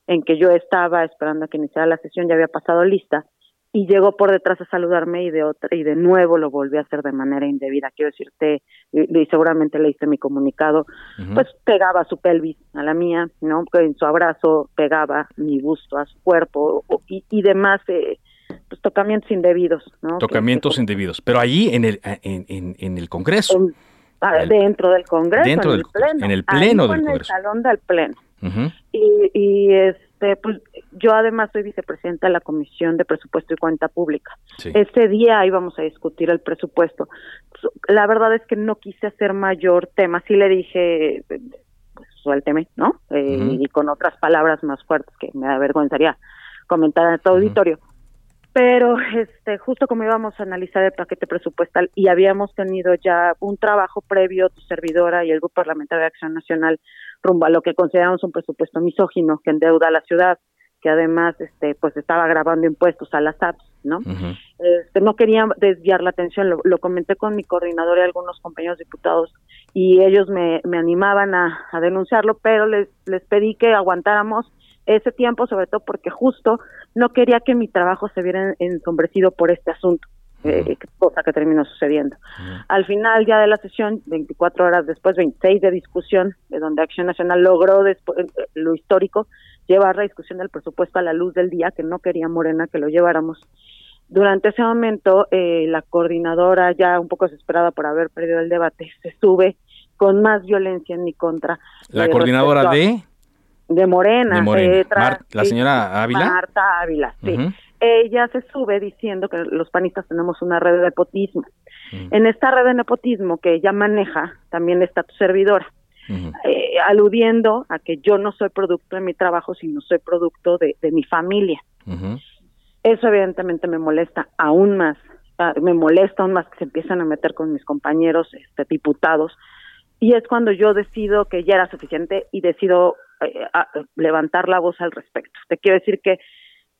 en que yo estaba esperando a que iniciara la sesión, ya había pasado lista, y llegó por detrás a saludarme y de otra, y de nuevo lo volví a hacer de manera indebida. Quiero decirte, y, seguramente leíste mi comunicado, pues pegaba su pelvis a la mía, ¿no? En su abrazo pegaba mi busto a su cuerpo y, y demás, eh, pues tocamientos indebidos, ¿no? Tocamientos indebidos, pero allí en el, en, en, el Congreso. Ah, dentro del Congreso, dentro en del, el Pleno. En el Pleno del Congreso. En el Salón del Pleno y, y este pues yo además soy vicepresidenta de la Comisión de Presupuesto y Cuenta Pública. Ese día íbamos a discutir el presupuesto. La verdad es que no quise hacer mayor tema, sí le dije pues, suélteme, ¿no? Eh, y con otras palabras más fuertes que me avergonzaría comentar en todo auditorio. Pero este justo como íbamos a analizar el paquete presupuestal y habíamos tenido ya un trabajo previo tu servidora y el Grupo Parlamentario de Acción Nacional rumbo a lo que consideramos un presupuesto misógino que endeuda a la ciudad, que además este pues estaba grabando impuestos a las apps, ¿no? este, no quería desviar la atención, lo, comenté con mi coordinador y algunos compañeros diputados y ellos me, me animaban a, a denunciarlo, pero les, les pedí que aguantáramos ese tiempo, sobre todo porque justo no quería que mi trabajo se viera ensombrecido por este asunto. Eh, cosa que terminó sucediendo. Al final ya de la sesión, 24 horas después, 26 de discusión, de donde Acción Nacional logró después, eh, lo histórico, llevar la discusión del presupuesto a la luz del día, que no quería Morena que lo lleváramos. Durante ese momento, eh, la coordinadora, ya un poco desesperada por haber perdido el debate, se sube con más violencia en mi contra. ¿La coordinadora de? De Morena. la señora Ávila. Marta Ávila, sí ella se sube diciendo que los panistas tenemos una red de nepotismo. En esta red de nepotismo que ella maneja, también está tu servidora, eh, aludiendo a que yo no soy producto de mi trabajo, sino soy producto de, mi familia. Eso evidentemente me molesta aún más, ah, me molesta aún más que se empiezan a meter con mis compañeros este, diputados, y es cuando yo decido que ya era suficiente y decido eh, levantar la voz al respecto. Te quiero decir que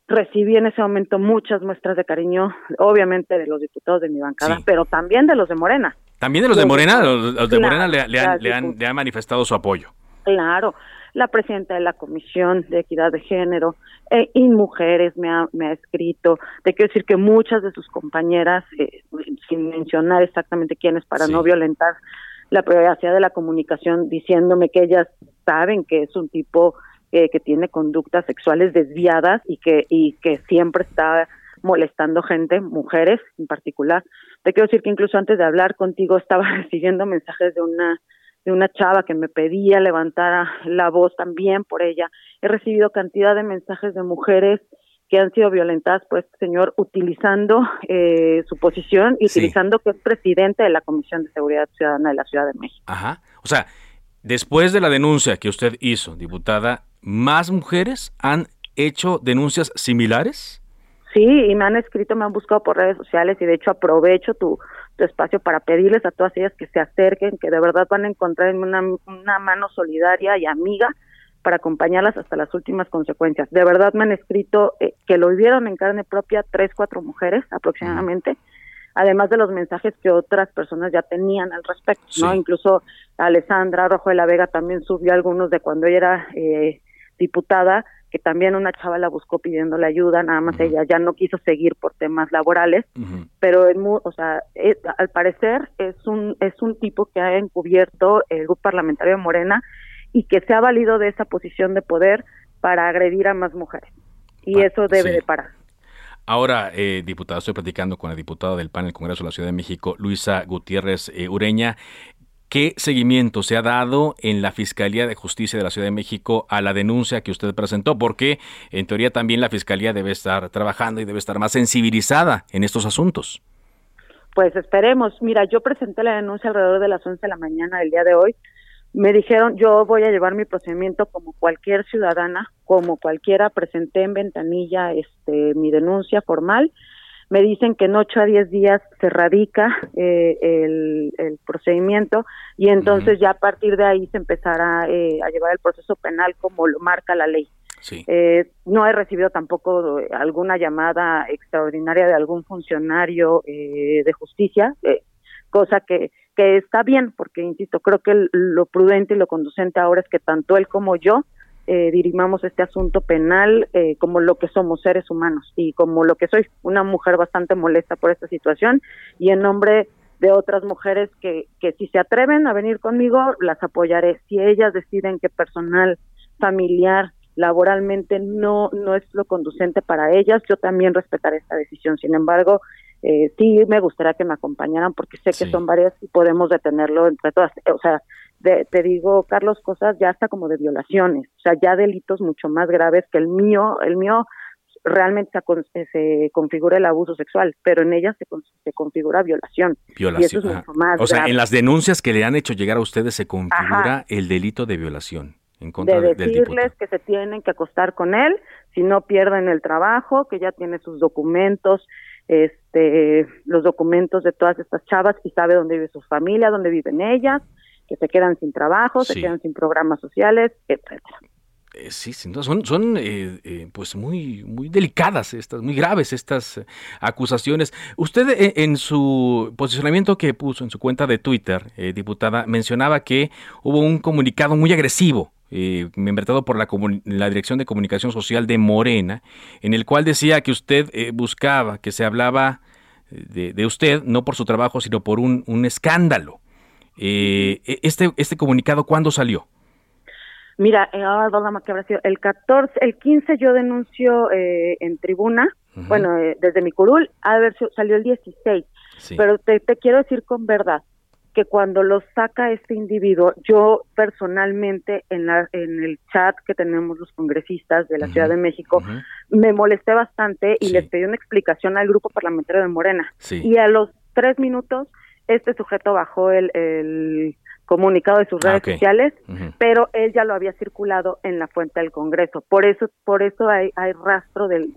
recibí en ese momento muchas muestras de cariño, obviamente de los diputados de mi bancada, pero también de los de Morena. También de los de Morena, los, de Morena le, han, le, han, manifestado su apoyo. Claro, la presidenta de la Comisión de Equidad de Género eh, y Mujeres me ha, me ha escrito. Te quiero decir que muchas de sus compañeras, eh, sin mencionar exactamente quiénes para no violentar la privacidad de la comunicación, diciéndome que ellas saben que es un tipo eh, que tiene conductas sexuales desviadas y que, y que siempre está molestando gente, mujeres en particular. Te quiero decir que incluso antes de hablar contigo estaba recibiendo mensajes de una de una chava que me pedía levantar la voz también por ella. He recibido cantidad de mensajes de mujeres que han sido violentadas por este señor utilizando eh, su posición y utilizando que es presidente de la Comisión de Seguridad Ciudadana de la Ciudad de México. Ajá. O sea, después de la denuncia que usted hizo, diputada, ¿más mujeres han hecho denuncias similares? Sí, y me han escrito, me han buscado por redes sociales y de hecho aprovecho tu, espacio para pedirles a todas ellas que se acerquen, que de verdad van a encontrar una, una mano solidaria y amiga para acompañarlas hasta las últimas consecuencias. De verdad me han escrito eh, que lo vieron en carne propia tres, cuatro mujeres aproximadamente, además de los mensajes que otras personas ya tenían al respecto, ¿no? Incluso Alessandra Rojo de la Vega también subió algunos de cuando ella era eh, diputada, que también una chava la buscó pidiéndole ayuda, nada más ella ya no quiso seguir por temas laborales, pero o sea, al parecer es un es un tipo que ha encubierto el grupo parlamentario de Morena y que se ha valido de esa posición de poder para agredir a más mujeres. Y eso debe de parar. Ahora, eh, diputado, estoy platicando con la diputada del PAN en el Congreso de la Ciudad de México, Luisa Gutiérrez eh, Ureña. ¿Qué seguimiento se ha dado en la Fiscalía de Justicia de la Ciudad de México a la denuncia que usted presentó? Porque en teoría también la Fiscalía debe estar trabajando y debe estar más sensibilizada en estos asuntos. Pues esperemos. Mira, yo presenté la denuncia alrededor de las 11 de la mañana del día de hoy. Me dijeron, yo voy a llevar mi procedimiento como cualquier ciudadana, como cualquiera, presenté en ventanilla este, mi denuncia formal. Me dicen que en 8 a 10 días se radica eh, el, procedimiento y entonces ya a partir de ahí se empezará eh, a llevar el proceso penal como lo marca la ley. Eh, no he recibido tampoco alguna llamada extraordinaria de algún funcionario de justicia, cosa que, que está bien, porque, insisto, creo que lo prudente y lo conducente ahora es que tanto él como yo eh, dirimamos este asunto penal eh, como lo que somos seres humanos y como lo que soy, una mujer bastante molesta por esta situación y en nombre de otras mujeres que, que si se atreven a venir conmigo, las apoyaré. Si ellas deciden que personal, familiar, laboralmente no, no es lo conducente para ellas, yo también respetaré esta decisión. Sin embargo, eh, sí me gustaría que me acompañaran porque sé que son varias y podemos detenerlo entre todas. O sea, te digo, Carlos, cosas ya hasta como de violaciones, o sea, ya delitos mucho más graves que el mío, el mío realmente se, configura el abuso sexual, pero en ella se, se configura violación. Violación. Y eso es mucho más o sea, en las denuncias que le han hecho llegar a ustedes se configura el delito de violación. En contra de decirles que se tienen que acostar con él, si no pierden el trabajo, que ya tiene sus documentos, este, los documentos de todas estas chavas y sabe dónde vive su familia, dónde viven ellas, que se quedan sin trabajo, se quedan sin programas sociales, etcétera. Eh, sí, son, son eh, eh, pues muy, muy delicadas estas, muy graves estas acusaciones. Usted en su posicionamiento que puso en su cuenta de Twitter, diputada, mencionaba que hubo un comunicado muy agresivo eh, por la, la, Dirección de Comunicación Social de Morena, en el cual decía que usted buscaba, que se hablaba de, de, usted, no por su trabajo, sino por un, un escándalo. Eh, este, ¿Este comunicado cuándo salió? Mira, eh, que habrá sido el 14, el 15 yo denuncio eh, en tribuna, bueno, eh, desde mi curul, a ver, salió el 16, pero te, te, quiero decir con verdad que cuando lo saca este individuo, yo personalmente en, la, en el chat que tenemos los congresistas de la Ciudad de México, me molesté bastante y les pedí una explicación al grupo parlamentario de Morena. Y a los tres minutos este sujeto bajó el, comunicado de sus ah, redes sociales, pero él ya lo había circulado en la fuente del Congreso. Por eso, por eso hay, hay rastro del,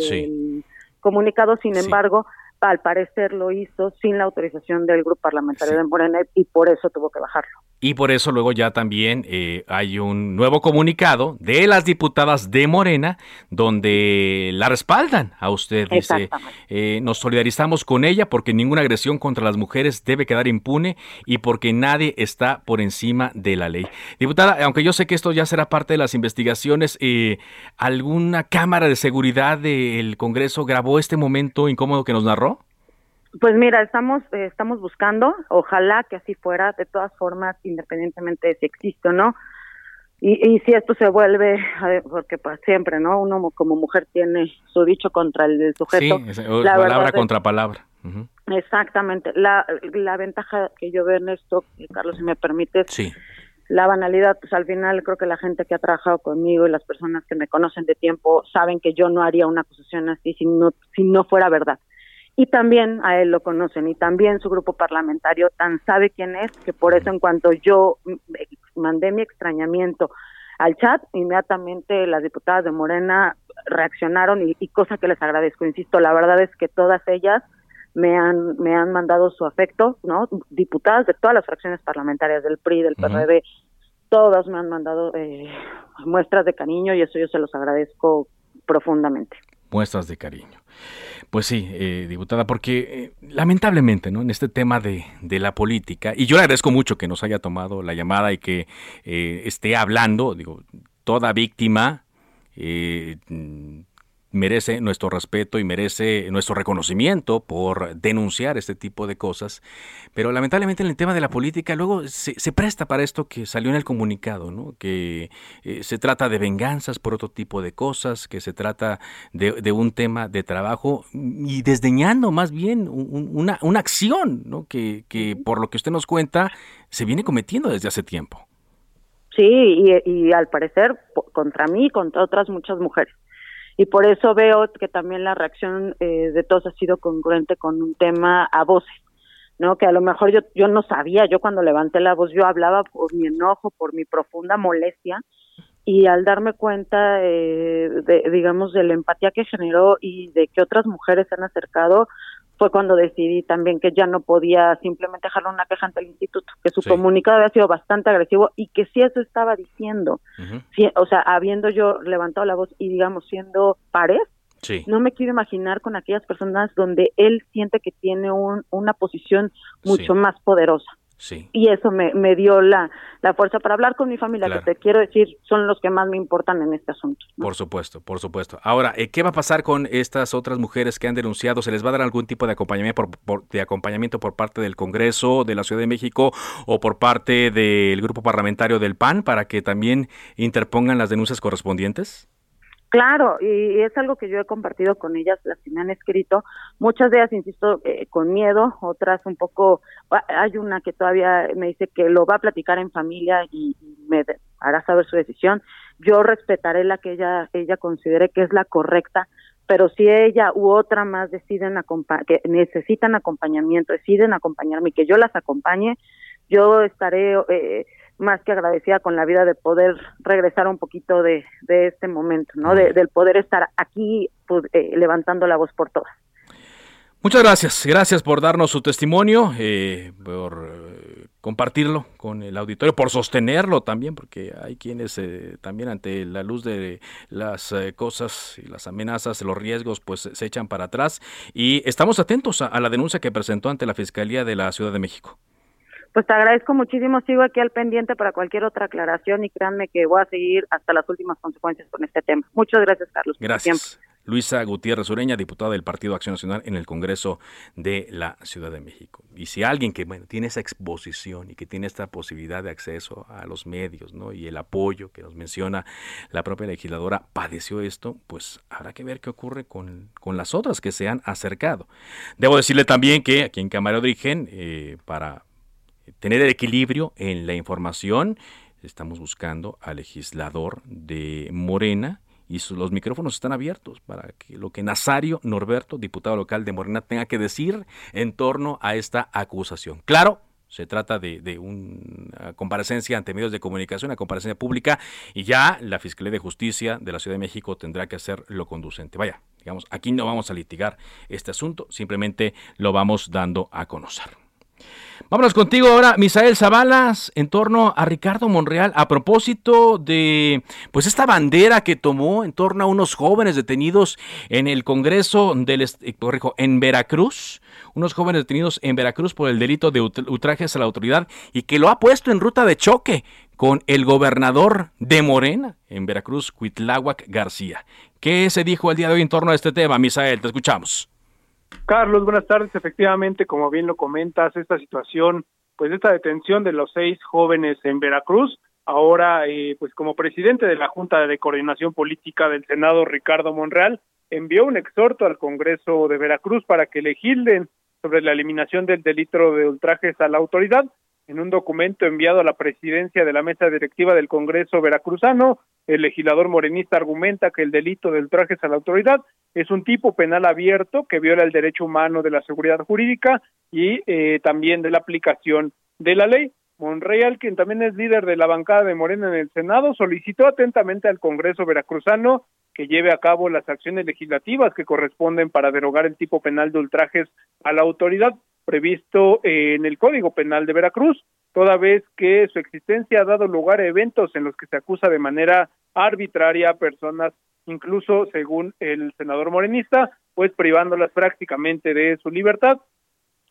comunicado. Sin embargo, al parecer lo hizo sin la autorización del grupo parlamentario de Morena y por eso tuvo que bajarlo. Y por eso luego ya también eh, hay un nuevo comunicado de las diputadas de Morena donde la respaldan a usted. Dice, eh, nos solidarizamos con ella porque ninguna agresión contra las mujeres debe quedar impune y porque nadie está por encima de la ley. Diputada, aunque yo sé que esto ya será parte de las investigaciones, eh, ¿alguna cámara de seguridad del Congreso grabó este momento incómodo que nos narró? Pues mira, estamos eh, estamos buscando, ojalá que así fuera, de todas formas, independientemente de si existe o no. Y, y si esto se vuelve, porque pues siempre, ¿no? Uno como mujer tiene su dicho contra el sujeto. Sí, la palabra contra palabra. Exactamente. La, la ventaja que yo veo en esto, Carlos, si me permite, sí. la banalidad, pues al final creo que la gente que ha trabajado conmigo y las personas que me conocen de tiempo saben que yo no haría una acusación así si no, si no fuera verdad y también a él lo conocen y también su grupo parlamentario tan sabe quién es que por eso en cuanto yo mandé mi extrañamiento al chat, inmediatamente las diputadas de Morena reaccionaron y, cosa que les agradezco, insisto, la verdad es que todas ellas me han me han mandado su afecto, ¿no? Diputadas de todas las fracciones parlamentarias del PRI, del PRD, todas me han mandado eh, muestras de cariño y eso yo se los agradezco profundamente. Muestras de cariño. Pues sí, eh, diputada, porque eh, lamentablemente, ¿no? En este tema de, la política, y yo le agradezco mucho que nos haya tomado la llamada y que eh, esté hablando, digo, toda víctima merece nuestro respeto y merece nuestro reconocimiento por denunciar este tipo de cosas, pero lamentablemente en el tema de la política luego se, presta para esto que salió en el comunicado, ¿no? que eh, se trata de venganzas por otro tipo de cosas, que se trata de, un tema de trabajo y desdeñando más bien una, una acción ¿no? que, que por lo que usted nos cuenta se viene cometiendo desde hace tiempo. Sí, y, y al parecer contra mí y contra otras muchas mujeres. Y por eso veo que también la reacción eh, de todos ha sido congruente con un tema a voces, ¿no? Que a lo mejor yo, yo no sabía, yo cuando levanté la voz, yo hablaba por mi enojo, por mi profunda molestia, y al darme cuenta, eh, de, digamos, de la empatía que generó y de que otras mujeres se han acercado, fue cuando decidí también que ya no podía simplemente dejar una queja ante el instituto, que su comunicado había sido bastante agresivo y que si eso estaba diciendo, o sea, habiendo yo levantado la voz y digamos siendo pares, no me quiero imaginar con aquellas personas donde él siente que tiene un, una posición mucho más poderosa. Y eso me, me dio la, la, fuerza para hablar con mi familia, que te quiero decir, son los que más me importan en este asunto. Por supuesto, por supuesto. Ahora, eh, ¿qué va a pasar con estas otras mujeres que han denunciado? ¿Se les va a dar algún tipo de acompañamiento por, de acompañamiento por parte del Congreso de la Ciudad de México o por parte del grupo parlamentario del PAN para que también interpongan las denuncias correspondientes? Claro, y es algo que yo he compartido con ellas, las que me han escrito. Muchas de ellas, insisto, eh, con miedo, otras un poco. Hay una que todavía me dice que lo va a platicar en familia y, me hará saber su decisión. Yo respetaré la que ella ella considere que es la correcta, pero si ella u otra más deciden que necesitan acompañamiento, deciden acompañarme y que yo las acompañe, yo estaré eh, más que agradecida con la vida de poder regresar un poquito de, de este momento, ¿no? De, del poder estar aquí pues, eh, levantando la voz por todas. Muchas gracias, gracias por darnos su testimonio, eh, por eh, compartirlo con el auditorio, por sostenerlo también, porque hay quienes también ante la luz de las cosas y las amenazas, los riesgos, pues se echan para atrás. Y estamos atentos a la denuncia que presentó ante la Fiscalía de la Ciudad de México pues te agradezco muchísimo, sigo aquí al pendiente para cualquier otra aclaración y créanme que voy a seguir hasta las últimas consecuencias con este tema. Muchas gracias, Carlos. Gracias. Luisa Gutiérrez Ureña, diputada del Partido Acción Nacional en el Congreso de la Ciudad de México. Y si alguien que bueno, tiene esa exposición y que tiene esta posibilidad de acceso a los medios ¿no? y el apoyo que nos menciona la propia legisladora padeció esto, pues habrá que ver qué ocurre con, con las otras que se han acercado. Debo decirle también que aquí en Cámara de Origen, eh, para tener el equilibrio en la información. Estamos buscando al legislador de Morena y los micrófonos están abiertos para que lo que Nazario Norberto, diputado local de Morena, tenga que decir en torno a esta acusación. Claro, se trata de, una comparecencia ante medios de comunicación, una comparecencia pública, y ya la Fiscalía de Justicia de la Ciudad de México tendrá que hacer lo conducente. Vaya, digamos, aquí no vamos a litigar este asunto, simplemente lo vamos dando a conocer. Vámonos contigo ahora, Misael Zabalas, en torno a Ricardo Monreal, a propósito de pues esta bandera que tomó en torno a unos jóvenes detenidos en el Congreso del eh, corrijo, en Veracruz, unos jóvenes detenidos en Veracruz por el delito de ultrajes a la autoridad y que lo ha puesto en ruta de choque con el gobernador de Morena en Veracruz, Cuitláhuac García. ¿Qué se dijo el día de hoy en torno a este tema, Misael? Te escuchamos. Carlos, buenas tardes. Efectivamente, como bien lo comentas, esta situación, pues esta detención de los seis jóvenes en Veracruz, ahora, eh, pues como presidente de la Junta de Coordinación Política del Senado, Ricardo Monreal, envió un exhorto al Congreso de Veracruz para que legislen sobre la eliminación del delito de ultrajes a la autoridad en un documento enviado a la presidencia de la mesa directiva del Congreso veracruzano, el legislador morenista argumenta que el delito del trajes a la autoridad es un tipo penal abierto que viola el derecho humano de la seguridad jurídica y eh, también de la aplicación de la ley. Monreal, quien también es líder de la bancada de Morena en el Senado, solicitó atentamente al Congreso veracruzano que lleve a cabo las acciones legislativas que corresponden para derogar el tipo penal de ultrajes a la autoridad previsto en el Código Penal de Veracruz, toda vez que su existencia ha dado lugar a eventos en los que se acusa de manera arbitraria a personas, incluso según el senador morenista, pues privándolas prácticamente de su libertad.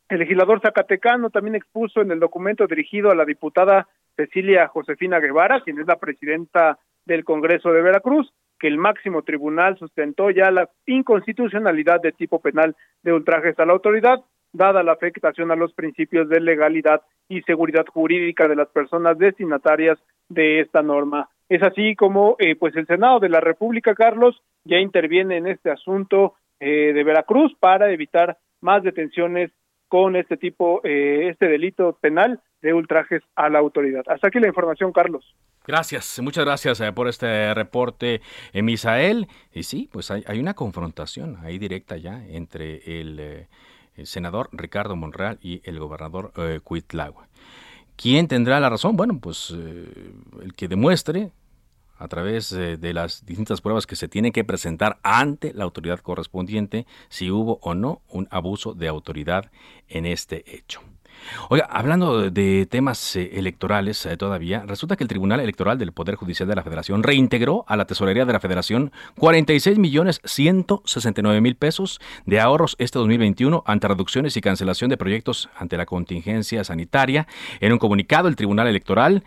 El legislador zacatecano también expuso en el documento dirigido a la diputada Cecilia Josefina Guevara, quien es la presidenta del Congreso de Veracruz, que el máximo tribunal sustentó ya la inconstitucionalidad de tipo penal de ultrajes a la autoridad, dada la afectación a los principios de legalidad y seguridad jurídica de las personas destinatarias de esta norma. Es así como eh, pues el Senado de la República, Carlos, ya interviene en este asunto eh, de Veracruz para evitar más detenciones con este tipo, eh, este delito penal de ultrajes a la autoridad. Hasta aquí la información, Carlos. Gracias, muchas gracias eh, por este reporte, eh, Misael. Y sí, pues hay, una confrontación ahí directa ya entre el, senador Ricardo Monreal y el gobernador eh, Cuitlagua. ¿Quién tendrá la razón? Bueno, pues el que demuestre a través de las distintas pruebas que se tienen que presentar ante la autoridad correspondiente si hubo o no un abuso de autoridad en este hecho. Oiga, hablando de temas eh, electorales eh, todavía, resulta que el Tribunal Electoral del Poder Judicial de la Federación reintegró a la Tesorería de la Federación 46 millones 169 mil pesos de ahorros este 2021 ante reducciones y cancelación de proyectos ante la contingencia sanitaria. En un comunicado, el Tribunal Electoral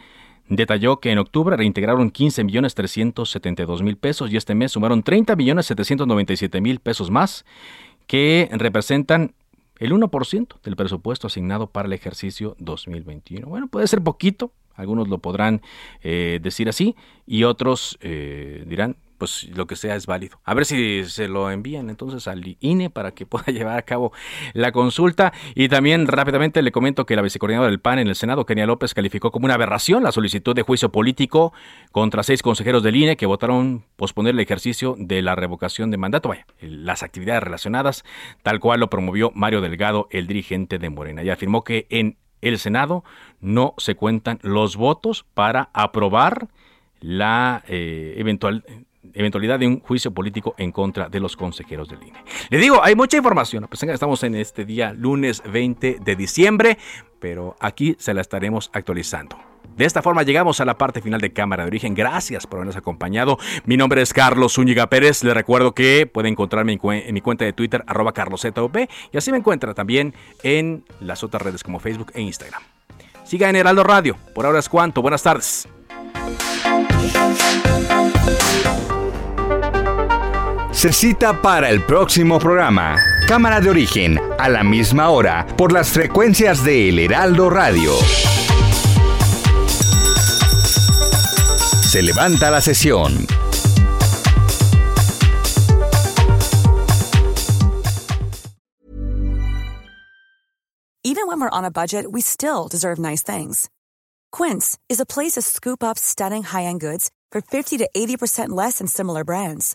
Detalló que en octubre reintegraron 15 millones 372 mil pesos y este mes sumaron 30 millones 797 mil pesos más que representan el 1% del presupuesto asignado para el ejercicio 2021. Bueno, puede ser poquito, algunos lo podrán eh, decir así y otros eh, dirán, pues lo que sea es válido. A ver si se lo envían entonces al INE para que pueda llevar a cabo la consulta. Y también rápidamente le comento que la vicecoordinadora del PAN en el Senado, Kenia López, calificó como una aberración la solicitud de juicio político contra seis consejeros del INE que votaron posponer el ejercicio de la revocación de mandato. Vaya, las actividades relacionadas, tal cual lo promovió Mario Delgado, el dirigente de Morena. Y afirmó que en el Senado no se cuentan los votos para aprobar la eh, eventual eventualidad de un juicio político en contra de los consejeros del INE. Le digo, hay mucha información, pues estamos en este día lunes 20 de diciembre, pero aquí se la estaremos actualizando. De esta forma llegamos a la parte final de Cámara de Origen. Gracias por habernos acompañado. Mi nombre es Carlos Zúñiga Pérez. Le recuerdo que puede encontrarme en, mi cuenta de Twitter, arroba carlosZOP, y así me encuentra también en las otras redes como Facebook e Instagram. Siga en Heraldo Radio. Por ahora es cuanto. Buenas tardes. Se cita para el próximo programa. Cámara de origen, a la misma hora, por las frecuencias de El Heraldo Radio. Se levanta la sesión. Even when we're on a budget, we still deserve nice things. Quince is a place to scoop up stunning high-end goods for 50 to 80% less than similar brands.